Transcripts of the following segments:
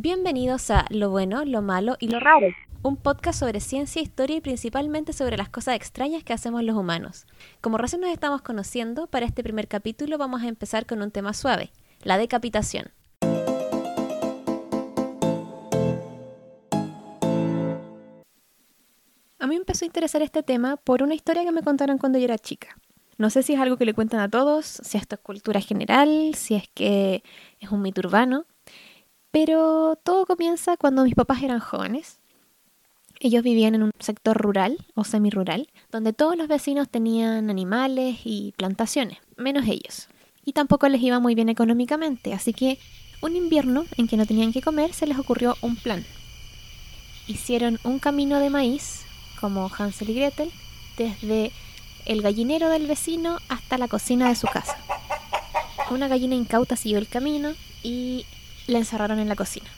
Bienvenidos a Lo bueno, lo malo y lo raro, un podcast sobre ciencia, historia y principalmente sobre las cosas extrañas que hacemos los humanos. Como recién nos estamos conociendo, para este primer capítulo vamos a empezar con un tema suave, la decapitación. A mí me empezó a interesar este tema por una historia que me contaron cuando yo era chica. No sé si es algo que le cuentan a todos, si esto es cultura general, si es que es un mito urbano, pero todo comienza cuando mis papás eran jóvenes. Ellos vivían en un sector rural o semirural, donde todos los vecinos tenían animales y plantaciones, menos ellos. Y tampoco les iba muy bien económicamente, así que un invierno en que no tenían que comer se les ocurrió un plan. Hicieron un camino de maíz, como Hansel y Gretel, desde el gallinero del vecino hasta la cocina de su casa. Una gallina incauta siguió el camino y la encerraron en la cocina.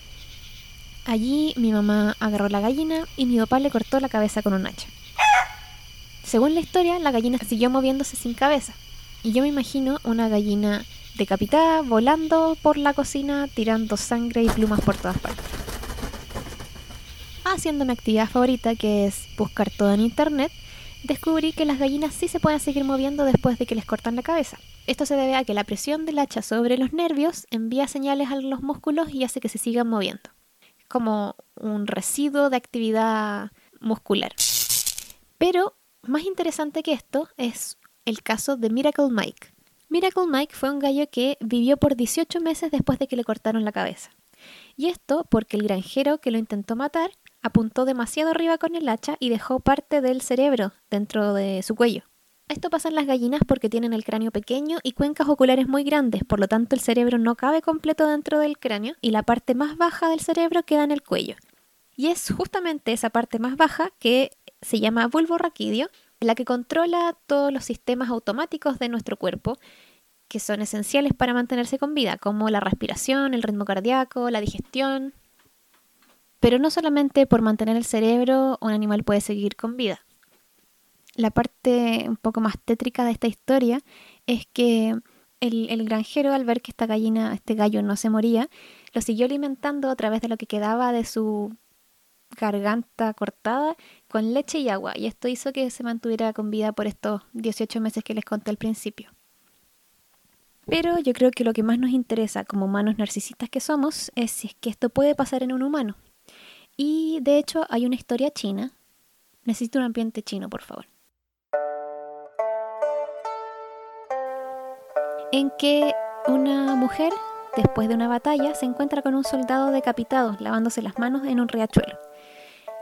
Allí mi mamá agarró la gallina y mi papá le cortó la cabeza con un hacha. Según la historia, la gallina siguió moviéndose sin cabeza. Y yo me imagino una gallina decapitada volando por la cocina tirando sangre y plumas por todas partes. Haciendo mi actividad favorita, que es buscar todo en internet, descubrí que las gallinas sí se pueden seguir moviendo después de que les cortan la cabeza. Esto se debe a que la presión del hacha sobre los nervios envía señales a los músculos y hace que se sigan moviendo. Como un residuo de actividad muscular. Pero más interesante que esto es el caso de Miracle Mike. Miracle Mike fue un gallo que vivió por 18 meses después de que le cortaron la cabeza. Y esto porque el granjero que lo intentó matar apuntó demasiado arriba con el hacha y dejó parte del cerebro dentro de su cuello. Esto pasa en las gallinas porque tienen el cráneo pequeño y cuencas oculares muy grandes, por lo tanto el cerebro no cabe completo dentro del cráneo y la parte más baja del cerebro queda en el cuello. Y es justamente esa parte más baja que se llama bulbo raquídeo, la que controla todos los sistemas automáticos de nuestro cuerpo que son esenciales para mantenerse con vida, como la respiración, el ritmo cardíaco, la digestión. Pero no solamente por mantener el cerebro un animal puede seguir con vida la parte un poco más tétrica de esta historia es que el, granjero, al ver que esta gallina, este gallo no se moría, lo siguió alimentando a través de lo que quedaba de su garganta cortada con leche y agua. Y esto hizo que se mantuviera con vida por estos 18 meses que les conté al principio. Pero yo creo que lo que más nos interesa como humanos narcisistas que somos es si es que esto puede pasar en un humano. Y de hecho hay una historia china. Necesito un ambiente chino, por favor. en que una mujer, después de una batalla, se encuentra con un soldado decapitado lavándose las manos en un riachuelo.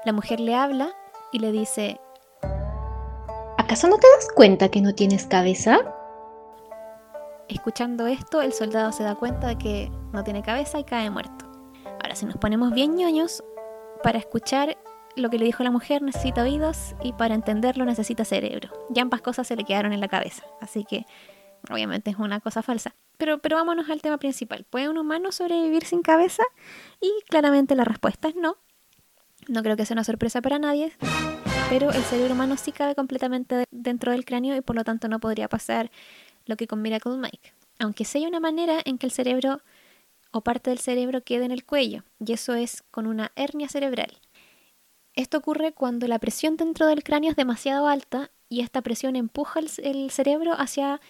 La mujer le habla y le dice, ¿acaso no te das cuenta que no tienes cabeza? Escuchando esto, el soldado se da cuenta de que no tiene cabeza y cae muerto. Ahora, si nos ponemos bien ñoños, para escuchar lo que le dijo la mujer necesita oídos y para entenderlo necesita cerebro. Y ambas cosas se le quedaron en la cabeza. Así que Obviamente es una cosa falsa. Pero, pero vámonos al tema principal. ¿Puede un humano sobrevivir sin cabeza? Y claramente la respuesta es no. No creo que sea una sorpresa para nadie. Pero el cerebro humano sí cabe completamente dentro del cráneo y por lo tanto no podría pasar lo que con Miracle Mike. Aunque sí hay una manera en que el cerebro o parte del cerebro quede en el cuello, y eso es con una hernia cerebral. Esto ocurre cuando la presión dentro del cráneo es demasiado alta y esta presión empuja el cerebro hacia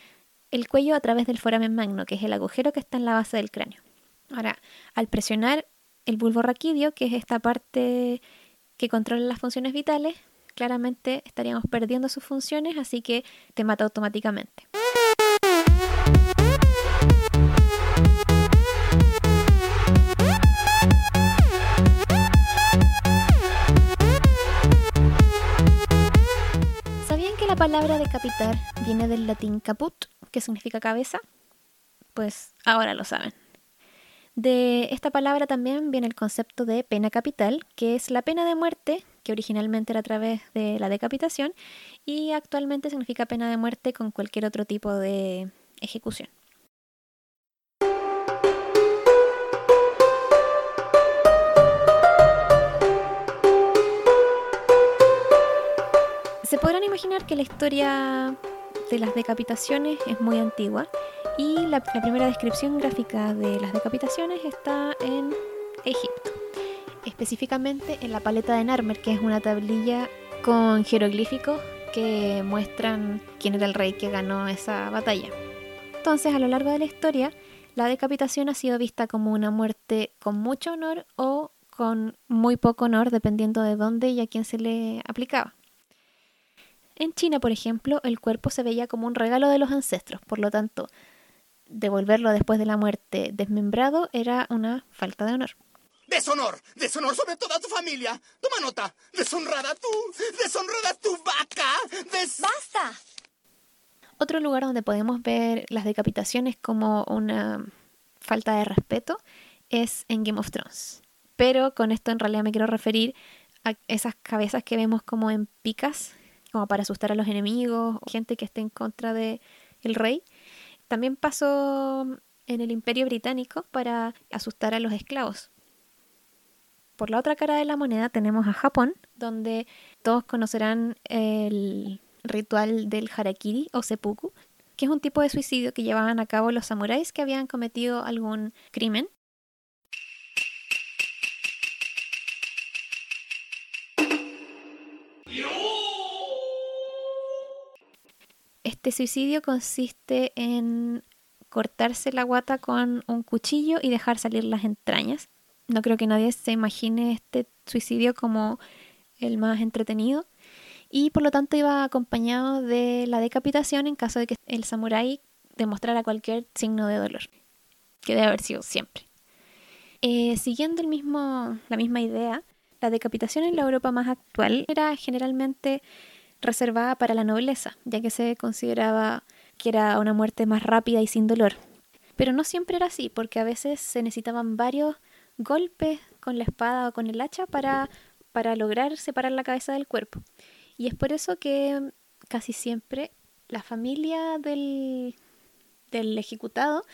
el cuello a través del foramen magno, que es el agujero que está en la base del cráneo. Ahora, al presionar el bulbo raquídeo, que es esta parte que controla las funciones vitales, claramente estaríamos perdiendo sus funciones, así que te mata automáticamente. Palabra decapitar viene del latín caput, ¿Qué significa cabeza? Pues ahora lo saben. De esta palabra también viene el concepto de pena capital, que es la pena de muerte, que originalmente era a través de la decapitación y actualmente significa pena de muerte con cualquier otro tipo de ejecución. Se podrán imaginar que la historia de las decapitaciones es muy antigua y la, primera descripción gráfica de las decapitaciones está en Egipto. Específicamente en la paleta de Narmer, que es una tablilla con jeroglíficos que muestran quién era el rey que ganó esa batalla. Entonces, a lo largo de la historia, la decapitación ha sido vista como una muerte con mucho honor o con muy poco honor, dependiendo de dónde y a quién se le aplicaba. En China, por ejemplo, el cuerpo se veía como un regalo de los ancestros, por lo tanto, devolverlo después de la muerte desmembrado era una falta de honor. Deshonor, deshonor sobre toda tu familia. Toma nota. Deshonrada tú, deshonrada tu vaca. ¡Basta! Otro lugar donde podemos ver las decapitaciones como una falta de respeto es en Game of Thrones. Pero con esto en realidad me quiero referir a esas cabezas que vemos como en picas, como para asustar a los enemigos, o gente que esté en contra de el rey. También pasó en el Imperio Británico para asustar a los esclavos. Por la otra cara de la moneda tenemos a Japón, donde todos conocerán el ritual del harakiri o seppuku, que es un tipo de suicidio que llevaban a cabo los samuráis que habían cometido algún crimen. Este suicidio consiste en cortarse la guata con un cuchillo y dejar salir las entrañas. No creo que nadie se imagine este suicidio como el más entretenido y por lo tanto iba acompañado de la decapitación en caso de que el samurái demostrara cualquier signo de dolor, que debe haber sido siempre. Eh, siguiendo el mismo, la misma idea, la decapitación en la Europa más actual era generalmente reservada para la nobleza, ya que se consideraba que era una muerte más rápida y sin dolor. Pero no siempre era así, porque a veces se necesitaban varios golpes con la espada o con el hacha para, para lograr separar la cabeza del cuerpo. Y es por eso que casi siempre la familia del, del ejecutado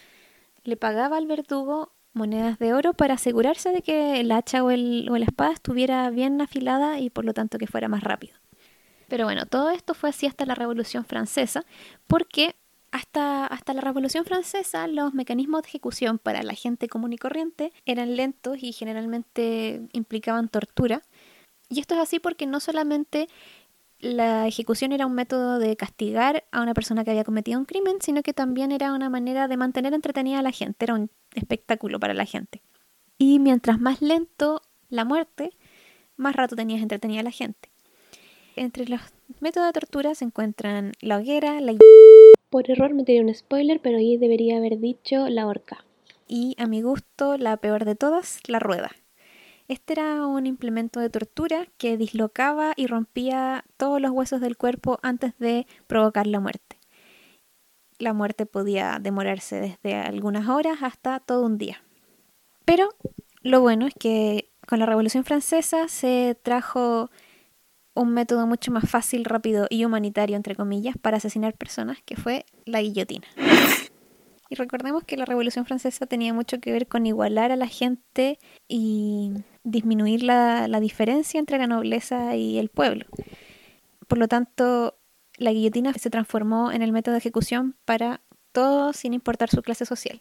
le pagaba al verdugo monedas de oro para asegurarse de que el hacha o, el, o la espada estuviera bien afilada y por lo tanto que fuera más rápido. Pero bueno, todo esto fue así hasta la Revolución Francesa, porque hasta, hasta la Revolución Francesa los mecanismos de ejecución para la gente común y corriente eran lentos y generalmente implicaban tortura. Y esto es así porque no solamente la ejecución era un método de castigar a una persona que había cometido un crimen, sino que también era una manera de mantener entretenida a la gente, era un espectáculo para la gente. Y mientras más lento la muerte, más rato tenías entretenida a la gente. Entre los métodos de tortura se encuentran la hoguera, la... Por error me tiré un spoiler, pero ahí debería haber dicho la horca. Y a mi gusto, la peor de todas, la rueda. Este era un implemento de tortura que dislocaba y rompía todos los huesos del cuerpo antes de provocar la muerte. La muerte podía demorarse desde algunas horas hasta todo un día. Pero lo bueno es que con la Revolución Francesa se trajo un método mucho más fácil, rápido y humanitario, entre comillas, para asesinar personas, que fue la guillotina. Y recordemos que la Revolución Francesa tenía mucho que ver con igualar a la gente y disminuir la, diferencia entre la nobleza y el pueblo. Por lo tanto, la guillotina se transformó en el método de ejecución para todos sin importar su clase social.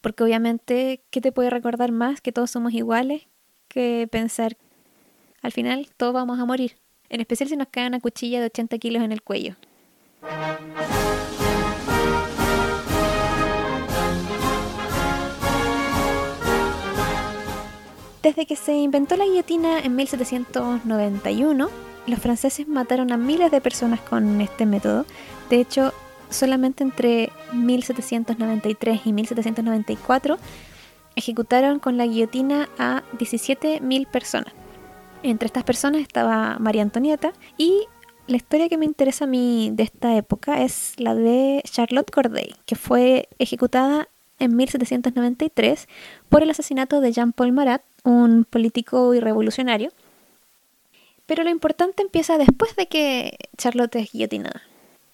Porque obviamente, ¿qué te puede recordar más que todos somos iguales que pensar al final todos vamos a morir? En especial si nos cae una cuchilla de 80 kilos en el cuello. Desde que se inventó la guillotina en 1791, los franceses mataron a miles de personas con este método. De hecho, solamente entre 1793 y 1794 ejecutaron con la guillotina a 17.000 personas. Entre estas personas estaba María Antonieta y la historia que me interesa a mí de esta época es la de Charlotte Corday, que fue ejecutada en 1793 por el asesinato de Jean-Paul Marat, un político y revolucionario. Pero lo importante empieza después de que Charlotte es guillotinada.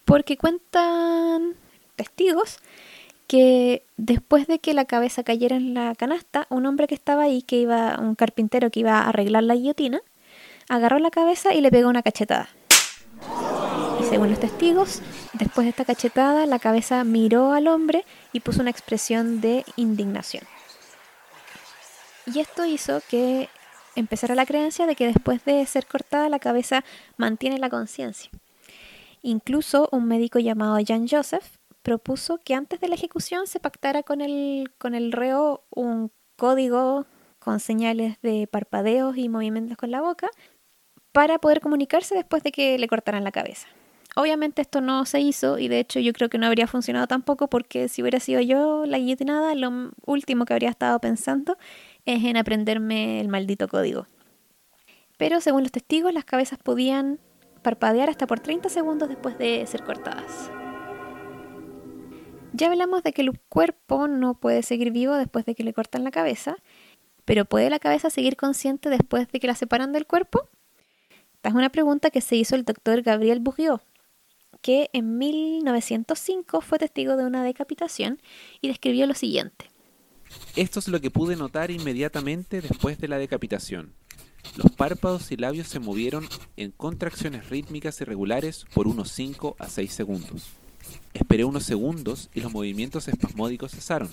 Porque cuentan testigos que después de que la cabeza cayera en la canasta, un hombre que estaba ahí, que iba, un carpintero que iba a arreglar la guillotina, agarró la cabeza y le pegó una cachetada. Y según los testigos, después de esta cachetada, la cabeza miró al hombre y puso una expresión de indignación. Y esto hizo que empezara la creencia de que después de ser cortada la cabeza mantiene la conciencia. Incluso un médico llamado Jan Joseph propuso que antes de la ejecución se pactara con el, con el reo un código con señales de parpadeos y movimientos con la boca para poder comunicarse después de que le cortaran la cabeza. Obviamente esto no se hizo y de hecho yo creo que no habría funcionado tampoco porque si hubiera sido yo la guillotinada, lo último que habría estado pensando es en aprenderme el maldito código. Pero según los testigos, las cabezas podían parpadear hasta por 30 segundos después de ser cortadas. Ya hablamos de que el cuerpo no puede seguir vivo después de que le cortan la cabeza, pero ¿puede la cabeza seguir consciente después de que la separan del cuerpo? Esta es una pregunta que se hizo el doctor Gabriel Bourriot, que en 1905 fue testigo de una decapitación y describió lo siguiente. Esto es lo que pude notar inmediatamente después de la decapitación. Los párpados y labios se movieron en contracciones rítmicas irregulares por unos 5 a 6 segundos. Esperé unos segundos y los movimientos espasmódicos cesaron.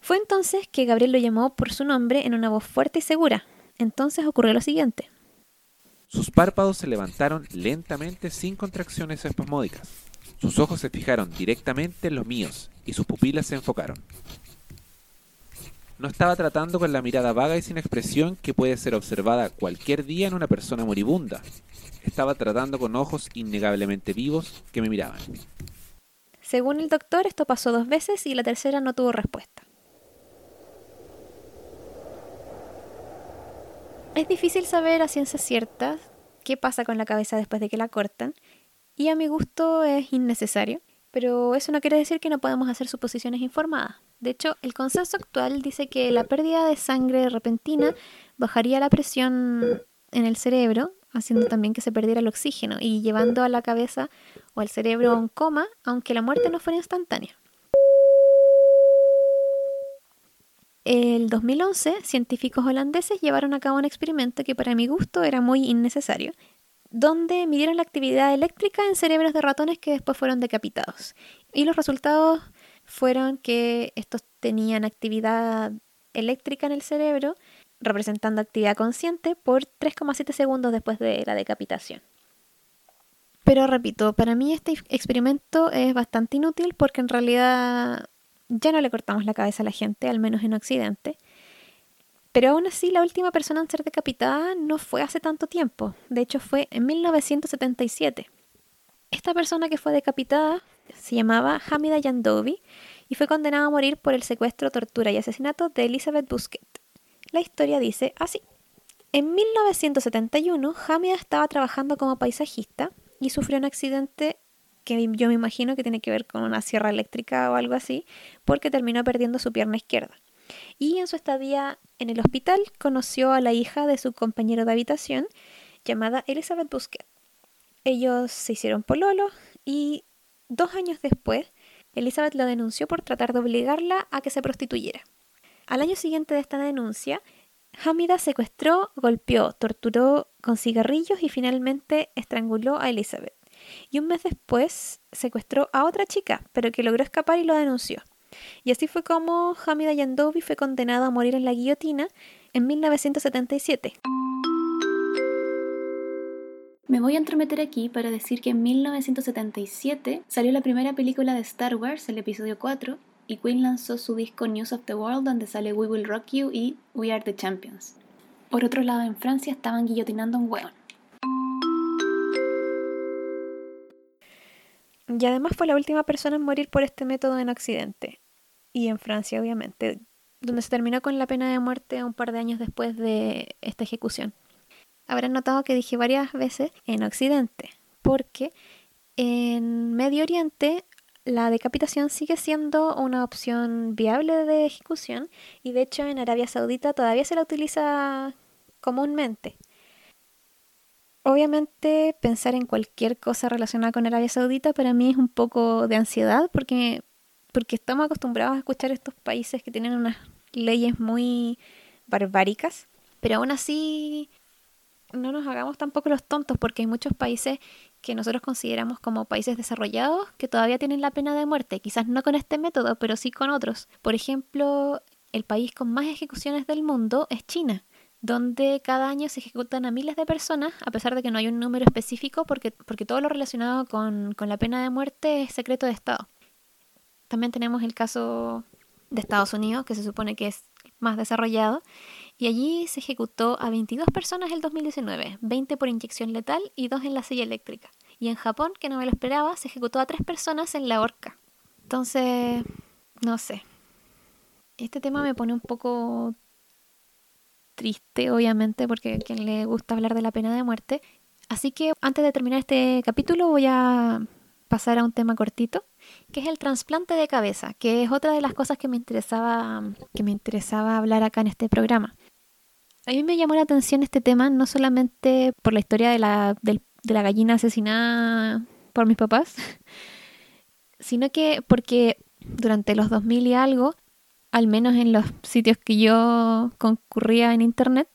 Fue entonces que Gabriel lo llamó por su nombre en una voz fuerte y segura. Entonces ocurrió lo siguiente. Sus párpados se levantaron lentamente sin contracciones espasmódicas. Sus ojos se fijaron directamente en los míos y sus pupilas se enfocaron. No estaba tratando con la mirada vaga y sin expresión que puede ser observada cualquier día en una persona moribunda. Estaba tratando con ojos innegablemente vivos que me miraban. Según el doctor, esto pasó dos veces y la tercera no tuvo respuesta. Es difícil saber a ciencia cierta qué pasa con la cabeza después de que la cortan, y a mi gusto es innecesario, pero eso no quiere decir que no podamos hacer suposiciones informadas. De hecho, el consenso actual dice que la pérdida de sangre repentina bajaría la presión en el cerebro, haciendo también que se perdiera el oxígeno y llevando a la cabeza o al cerebro un coma, aunque la muerte no fuera instantánea. El 2011, científicos holandeses llevaron a cabo un experimento que para mi gusto era muy innecesario, donde midieron la actividad eléctrica en cerebros de ratones que después fueron decapitados. Y los resultados fueron que estos tenían actividad eléctrica en el cerebro, representando actividad consciente, por 3,7 segundos después de la decapitación. Pero repito, para mí este experimento es bastante inútil porque en realidad ya no le cortamos la cabeza a la gente, al menos en Occidente. Pero aún así, la última persona en ser decapitada no fue hace tanto tiempo. De hecho, fue en 1977. Esta persona que fue decapitada se llamaba Hamida Yandovi y fue condenada a morir por el secuestro, tortura y asesinato de Elizabeth Busquet. La historia dice así. En 1971, Hamida estaba trabajando como paisajista y sufrió un accidente que yo me imagino que tiene que ver con una sierra eléctrica o algo así, porque terminó perdiendo su pierna izquierda. Y en su estadía en el hospital conoció a la hija de su compañero de habitación, llamada Elizabeth Busquet. Ellos se hicieron pololo y dos años después, Elizabeth lo denunció por tratar de obligarla a que se prostituyera. Al año siguiente de esta denuncia, Hamida secuestró, golpeó, torturó con cigarrillos y finalmente estranguló a Elizabeth. Y un mes después secuestró a otra chica, pero que logró escapar y lo denunció. Y así fue como Hamida Yandovi fue condenado a morir en la guillotina en 1977. Me voy a entremeter aquí para decir que en 1977 salió la primera película de Star Wars, el episodio 4, y Queen lanzó su disco News of the World donde sale We Will Rock You y We Are the Champions. Por otro lado, en Francia estaban guillotinando un hueón. Y además fue la última persona en morir por este método en Occidente. Y en Francia, obviamente, donde se terminó con la pena de muerte un par de años después de esta ejecución. Habrán notado que dije varias veces en Occidente, porque en Medio Oriente la decapitación sigue siendo una opción viable de ejecución y de hecho en Arabia Saudita todavía se la utiliza comúnmente. Obviamente pensar en cualquier cosa relacionada con Arabia Saudita para mí es un poco de ansiedad porque, porque estamos acostumbrados a escuchar estos países que tienen unas leyes muy barbáricas, pero aún así no nos hagamos tampoco los tontos porque hay muchos países que nosotros consideramos como países desarrollados que todavía tienen la pena de muerte, quizás no con este método, pero sí con otros. Por ejemplo, el país con más ejecuciones del mundo es China, donde cada año se ejecutan a miles de personas, a pesar de que no hay un número específico, porque, porque todo lo relacionado con, con la pena de muerte es secreto de Estado. También tenemos el caso de Estados Unidos, que se supone que es más desarrollado, y allí se ejecutó a 22 personas el 2019, 20 por inyección letal y 2 en la silla eléctrica. Y en Japón, que no me lo esperaba, se ejecutó a 3 personas en la horca. Entonces, no sé. Este tema me pone un poco triste, obviamente, porque a quien le gusta hablar de la pena de muerte. Así que antes de terminar este capítulo voy a pasar a un tema cortito, que es el trasplante de cabeza, que es otra de las cosas que me interesaba, que me interesaba hablar acá en este programa. A mí me llamó la atención este tema no solamente por la historia de la, de la gallina asesinada por mis papás, sino que porque durante los 2000 y algo, al menos en los sitios que yo concurría en internet,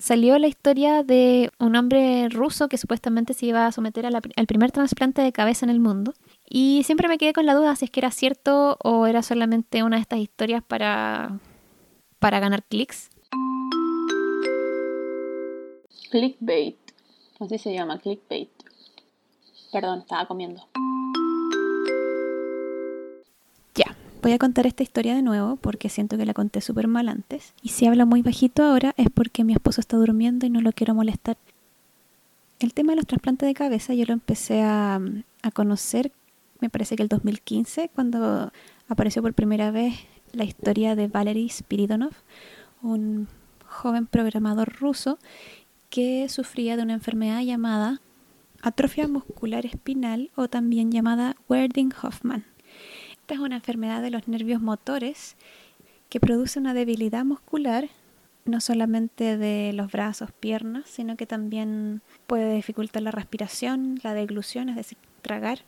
salió la historia de un hombre ruso que supuestamente se iba a someter al primer trasplante de cabeza en el mundo. Y siempre me quedé con la duda si es que era cierto o era solamente una de estas historias para, para ganar clics. Clickbait. Así se llama, clickbait. Perdón, estaba comiendo. Voy a contar esta historia de nuevo porque siento que la conté súper mal antes. Y si habla muy bajito ahora es porque mi esposo está durmiendo y no lo quiero molestar. El tema de los trasplantes de cabeza yo lo empecé a, a conocer, me parece que el 2015, cuando apareció por primera vez la historia de Valery Spiridonov, un joven programador ruso que sufría de una enfermedad llamada atrofia muscular espinal o también llamada Werding-Hoffman es una enfermedad de los nervios motores que produce una debilidad muscular, no solamente de los brazos, piernas, sino que también puede dificultar la respiración, la deglución, es decir, tragar.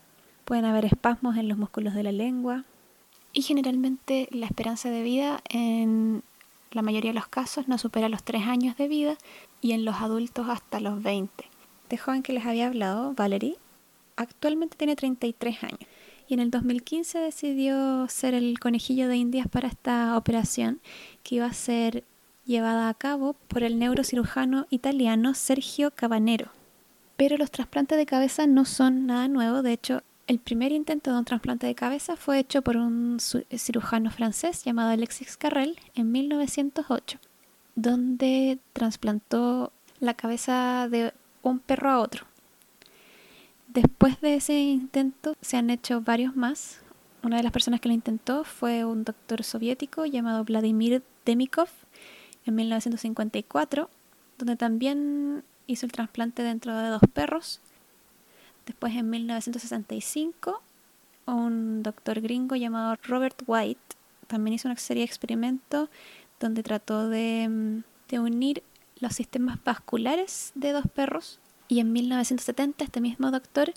Pueden haber espasmos en los músculos de la lengua. Y generalmente la esperanza de vida en la mayoría de los casos no supera los 3 años de vida y en los adultos hasta los 20. Este joven que les había hablado, Valerie, actualmente tiene 33 años y en el 2015 decidió ser el conejillo de indias para esta operación que iba a ser llevada a cabo por el neurocirujano italiano Sergio Cabanero. Pero los trasplantes de cabeza no son nada nuevo, de hecho el primer intento de un trasplante de cabeza fue hecho por un cirujano francés llamado Alexis Carrel en 1908, donde trasplantó la cabeza de un perro a otro. Después de ese intento se han hecho varios más. Una de las personas que lo intentó fue un doctor soviético llamado Vladimir Demikov en 1954, donde también hizo el trasplante dentro de dos perros. Después en 1965, un doctor gringo llamado Robert White también hizo una serie de experimentos donde trató de, de unir los sistemas vasculares de dos perros y en 1970 este mismo doctor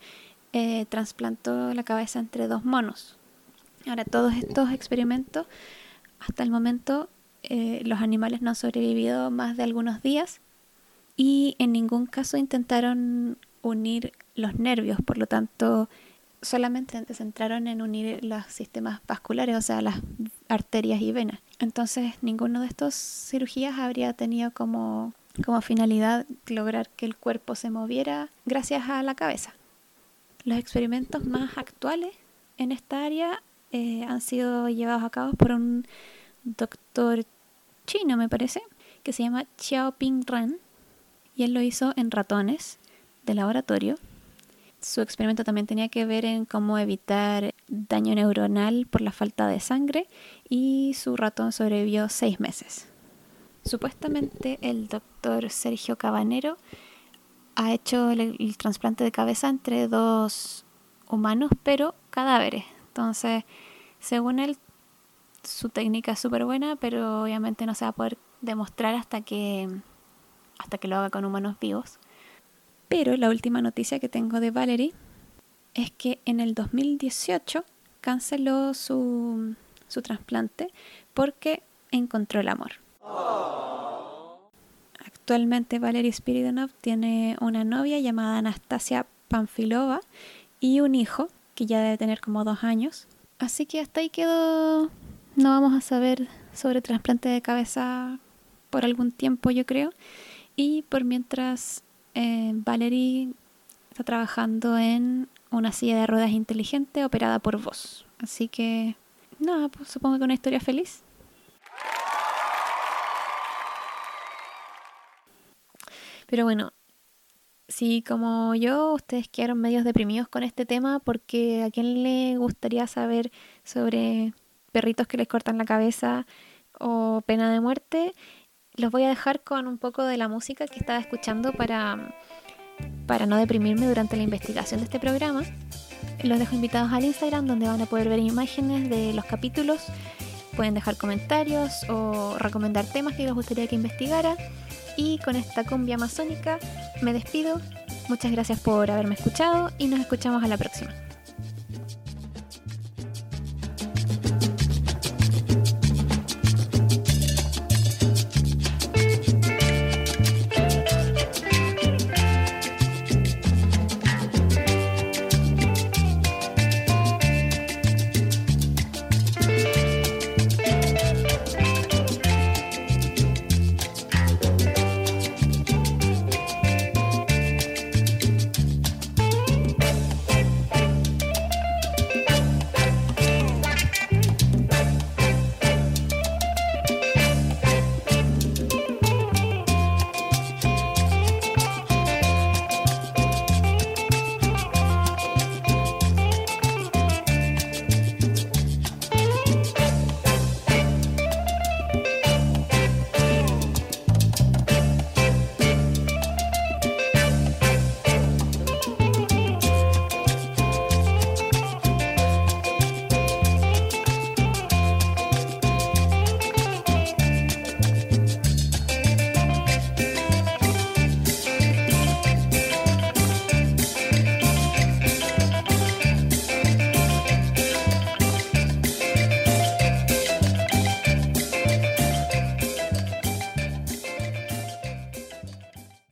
eh, trasplantó la cabeza entre dos monos. Ahora, todos estos experimentos, hasta el momento, eh, los animales no han sobrevivido más de algunos días y en ningún caso intentaron unir los nervios, por lo tanto, solamente se centraron en unir los sistemas vasculares, o sea, las arterias y venas. Entonces, ninguno de estos cirugías habría tenido como como finalidad lograr que el cuerpo se moviera gracias a la cabeza. Los experimentos más actuales en esta área eh, han sido llevados a cabo por un doctor chino, me parece, que se llama Xiaoping Ren, y él lo hizo en ratones de laboratorio. Su experimento también tenía que ver en cómo evitar daño neuronal por la falta de sangre y su ratón sobrevivió seis meses. Supuestamente el doctor Sergio Cabanero ha hecho el, trasplante de cabeza entre dos humanos, pero cadáveres. Entonces, según él, su técnica es súper buena, pero obviamente no se va a poder demostrar hasta que, hasta que lo haga con humanos vivos. Pero la última noticia que tengo de Valerie es que en el 2018 canceló su, su trasplante porque encontró el amor. Actualmente Valery Spiridonov tiene una novia llamada Anastasia Panfilova y un hijo que ya debe tener como dos años. Así que hasta ahí quedó. No vamos a saber sobre trasplante de cabeza por algún tiempo, yo creo. Y por mientras, eh, Valerie está trabajando en una silla de ruedas inteligente operada por voz. Así que, nada, pues supongo que una historia feliz. Pero bueno, si como yo ustedes quedaron medios deprimidos con este tema, porque a quién le gustaría saber sobre perritos que les cortan la cabeza o pena de muerte, los voy a dejar con un poco de la música que estaba escuchando para, para no deprimirme durante la investigación de este programa. Los dejo invitados al Instagram donde van a poder ver imágenes de los capítulos. Pueden dejar comentarios o recomendar temas que les gustaría que investigara. Y con esta cumbia amazónica me despido. Muchas gracias por haberme escuchado y nos escuchamos a la próxima.